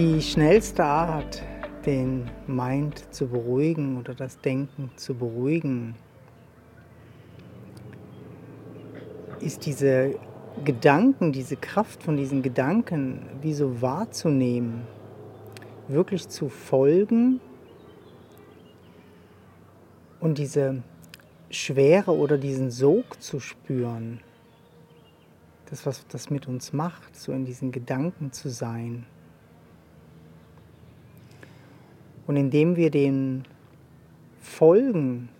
Die schnellste Art, den Mind zu beruhigen oder das Denken zu beruhigen, ist diese Gedanken, diese Kraft von diesen Gedanken, wie so wahrzunehmen, wirklich zu folgen und diese Schwere oder diesen Sog zu spüren. Das, was das mit uns macht, so in diesen Gedanken zu sein. Und indem wir den folgen,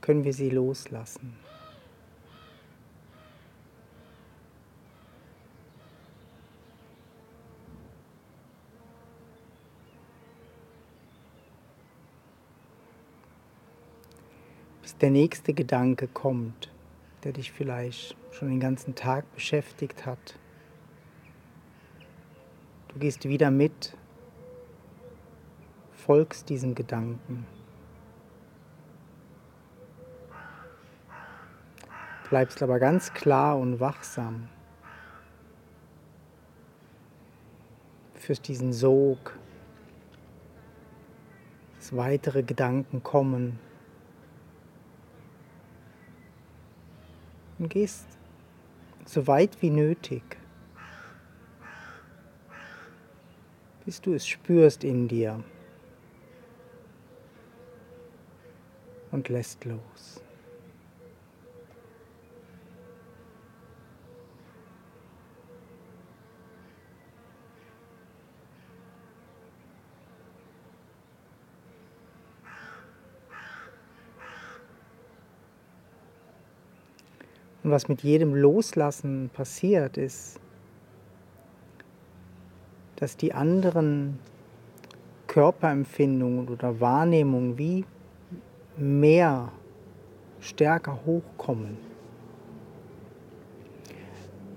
können wir sie loslassen. Bis der nächste Gedanke kommt, der dich vielleicht schon den ganzen Tag beschäftigt hat. Du gehst wieder mit, folgst diesem Gedanken. Bleibst aber ganz klar und wachsam. Führst diesen Sog, dass weitere Gedanken kommen. Und gehst so weit wie nötig bis du es spürst in dir und lässt los. Und was mit jedem Loslassen passiert, ist, dass die anderen Körperempfindungen oder Wahrnehmungen wie mehr stärker hochkommen.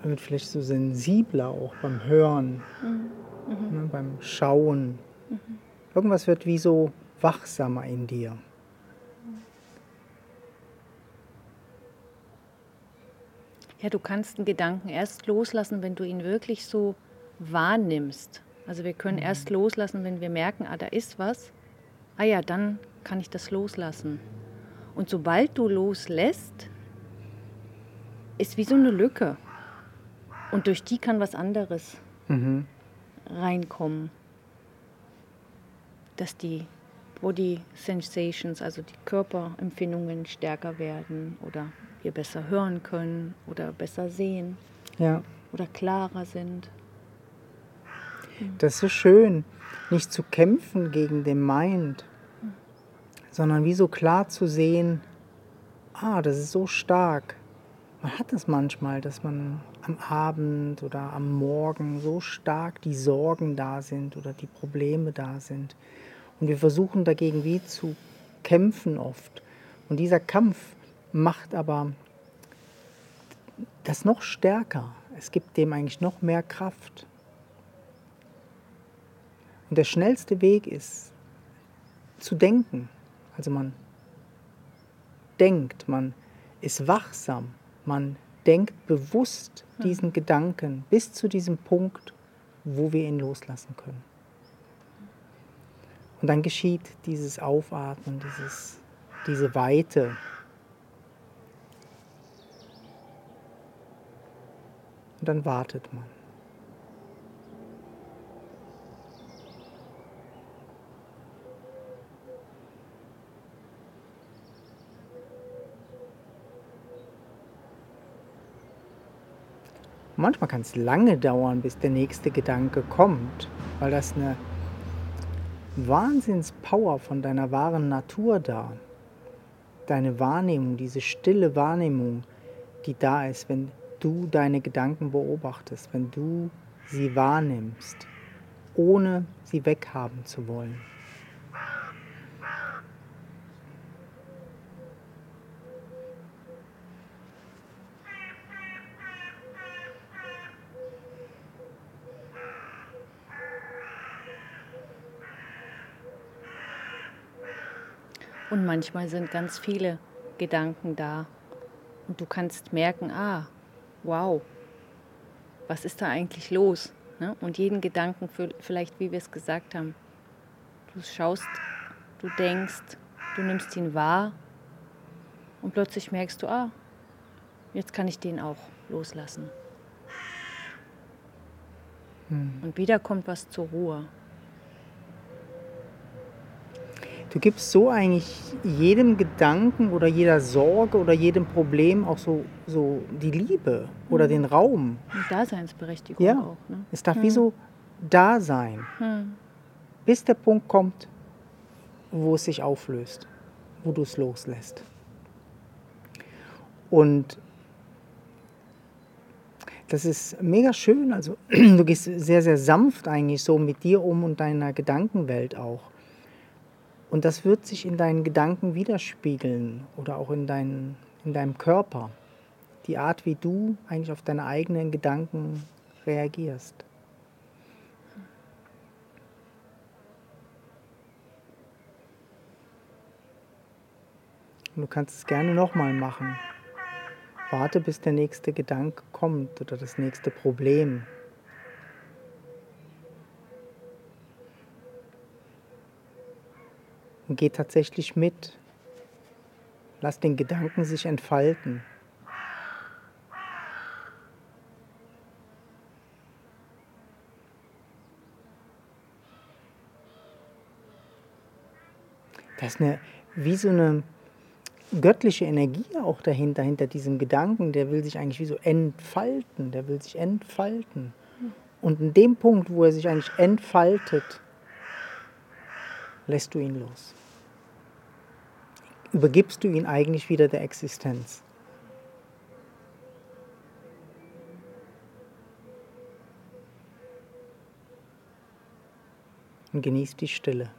Man wird vielleicht so sensibler auch beim Hören, mhm. ne, beim Schauen. Mhm. Irgendwas wird wie so wachsamer in dir. Ja, du kannst einen Gedanken erst loslassen, wenn du ihn wirklich so wahrnimmst. Also wir können mhm. erst loslassen, wenn wir merken, ah, da ist was. Ah ja, dann kann ich das loslassen. Und sobald du loslässt, ist wie so eine Lücke. Und durch die kann was anderes mhm. reinkommen. Dass die Body Sensations, also die Körperempfindungen stärker werden oder wir besser hören können oder besser sehen ja. oder klarer sind. Das ist schön, nicht zu kämpfen gegen den Mind, sondern wie so klar zu sehen, ah, das ist so stark. Man hat das manchmal, dass man am Abend oder am Morgen so stark die Sorgen da sind oder die Probleme da sind. Und wir versuchen dagegen wie zu kämpfen oft. Und dieser Kampf macht aber das noch stärker. Es gibt dem eigentlich noch mehr Kraft. Und der schnellste Weg ist zu denken. Also man denkt, man ist wachsam, man denkt bewusst hm. diesen Gedanken bis zu diesem Punkt, wo wir ihn loslassen können. Und dann geschieht dieses Aufatmen, dieses, diese Weite. Und dann wartet man. Manchmal kann es lange dauern, bis der nächste Gedanke kommt, weil das eine Wahnsinnspower von deiner wahren Natur da. Deine Wahrnehmung, diese stille Wahrnehmung, die da ist, wenn du deine Gedanken beobachtest, wenn du sie wahrnimmst, ohne sie weghaben zu wollen. Und manchmal sind ganz viele Gedanken da. Und du kannst merken, ah, wow, was ist da eigentlich los? Ne? Und jeden Gedanken, vielleicht wie wir es gesagt haben, du schaust, du denkst, du nimmst ihn wahr und plötzlich merkst du, ah, jetzt kann ich den auch loslassen. Hm. Und wieder kommt was zur Ruhe. Du gibst so eigentlich jedem Gedanken oder jeder Sorge oder jedem Problem auch so, so die Liebe oder mhm. den Raum. Und Daseinsberechtigung ja. auch. Ne? Es darf mhm. wie so da sein, mhm. bis der Punkt kommt, wo es sich auflöst, wo du es loslässt. Und das ist mega schön. Also du gehst sehr, sehr sanft eigentlich so mit dir um und deiner Gedankenwelt auch. Und das wird sich in deinen Gedanken widerspiegeln oder auch in, dein, in deinem Körper. Die Art, wie du eigentlich auf deine eigenen Gedanken reagierst. Und du kannst es gerne nochmal machen. Warte, bis der nächste Gedanke kommt oder das nächste Problem. Geh tatsächlich mit. Lass den Gedanken sich entfalten. Das ist eine, wie so eine göttliche Energie auch dahinter, hinter diesem Gedanken. Der will sich eigentlich wie so entfalten. Der will sich entfalten. Und in dem Punkt, wo er sich eigentlich entfaltet, lässt du ihn los übergibst du ihn eigentlich wieder der Existenz. Und genießt die Stille.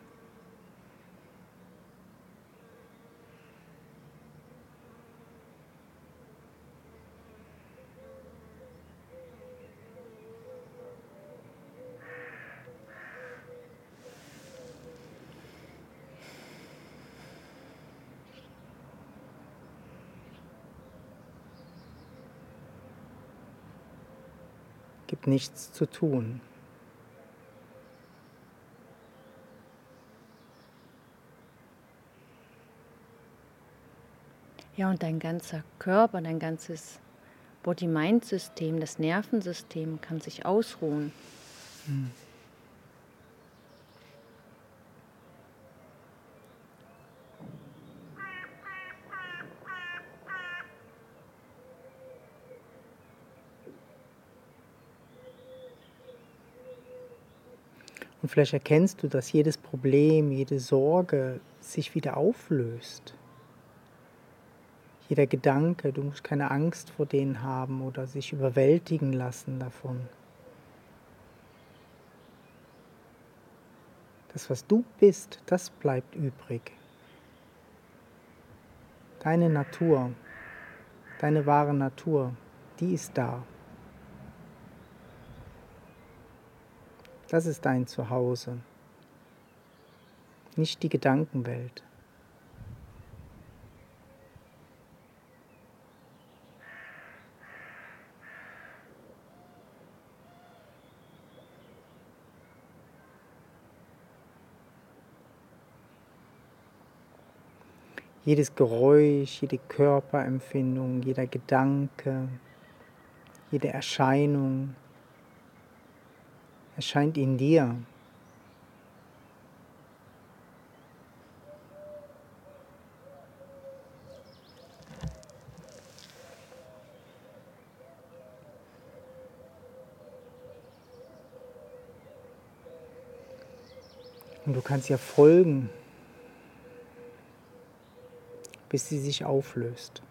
Gibt nichts zu tun. Ja, und dein ganzer Körper, dein ganzes Body-Mind-System, das Nervensystem kann sich ausruhen. Hm. Und vielleicht erkennst du, dass jedes Problem, jede Sorge sich wieder auflöst. Jeder Gedanke, du musst keine Angst vor denen haben oder sich überwältigen lassen davon. Das, was du bist, das bleibt übrig. Deine Natur, deine wahre Natur, die ist da. Das ist dein Zuhause, nicht die Gedankenwelt. Jedes Geräusch, jede Körperempfindung, jeder Gedanke, jede Erscheinung erscheint in dir. Und du kannst ja folgen, bis sie sich auflöst.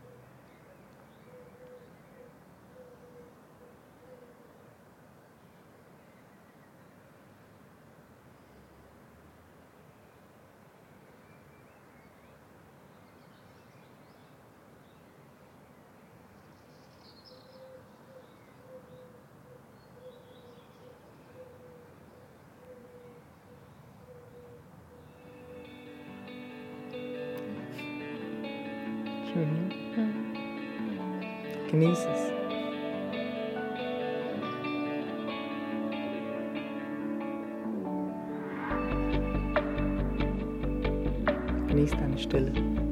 Schön. Ne? Genieß es. Genieß deine Stille.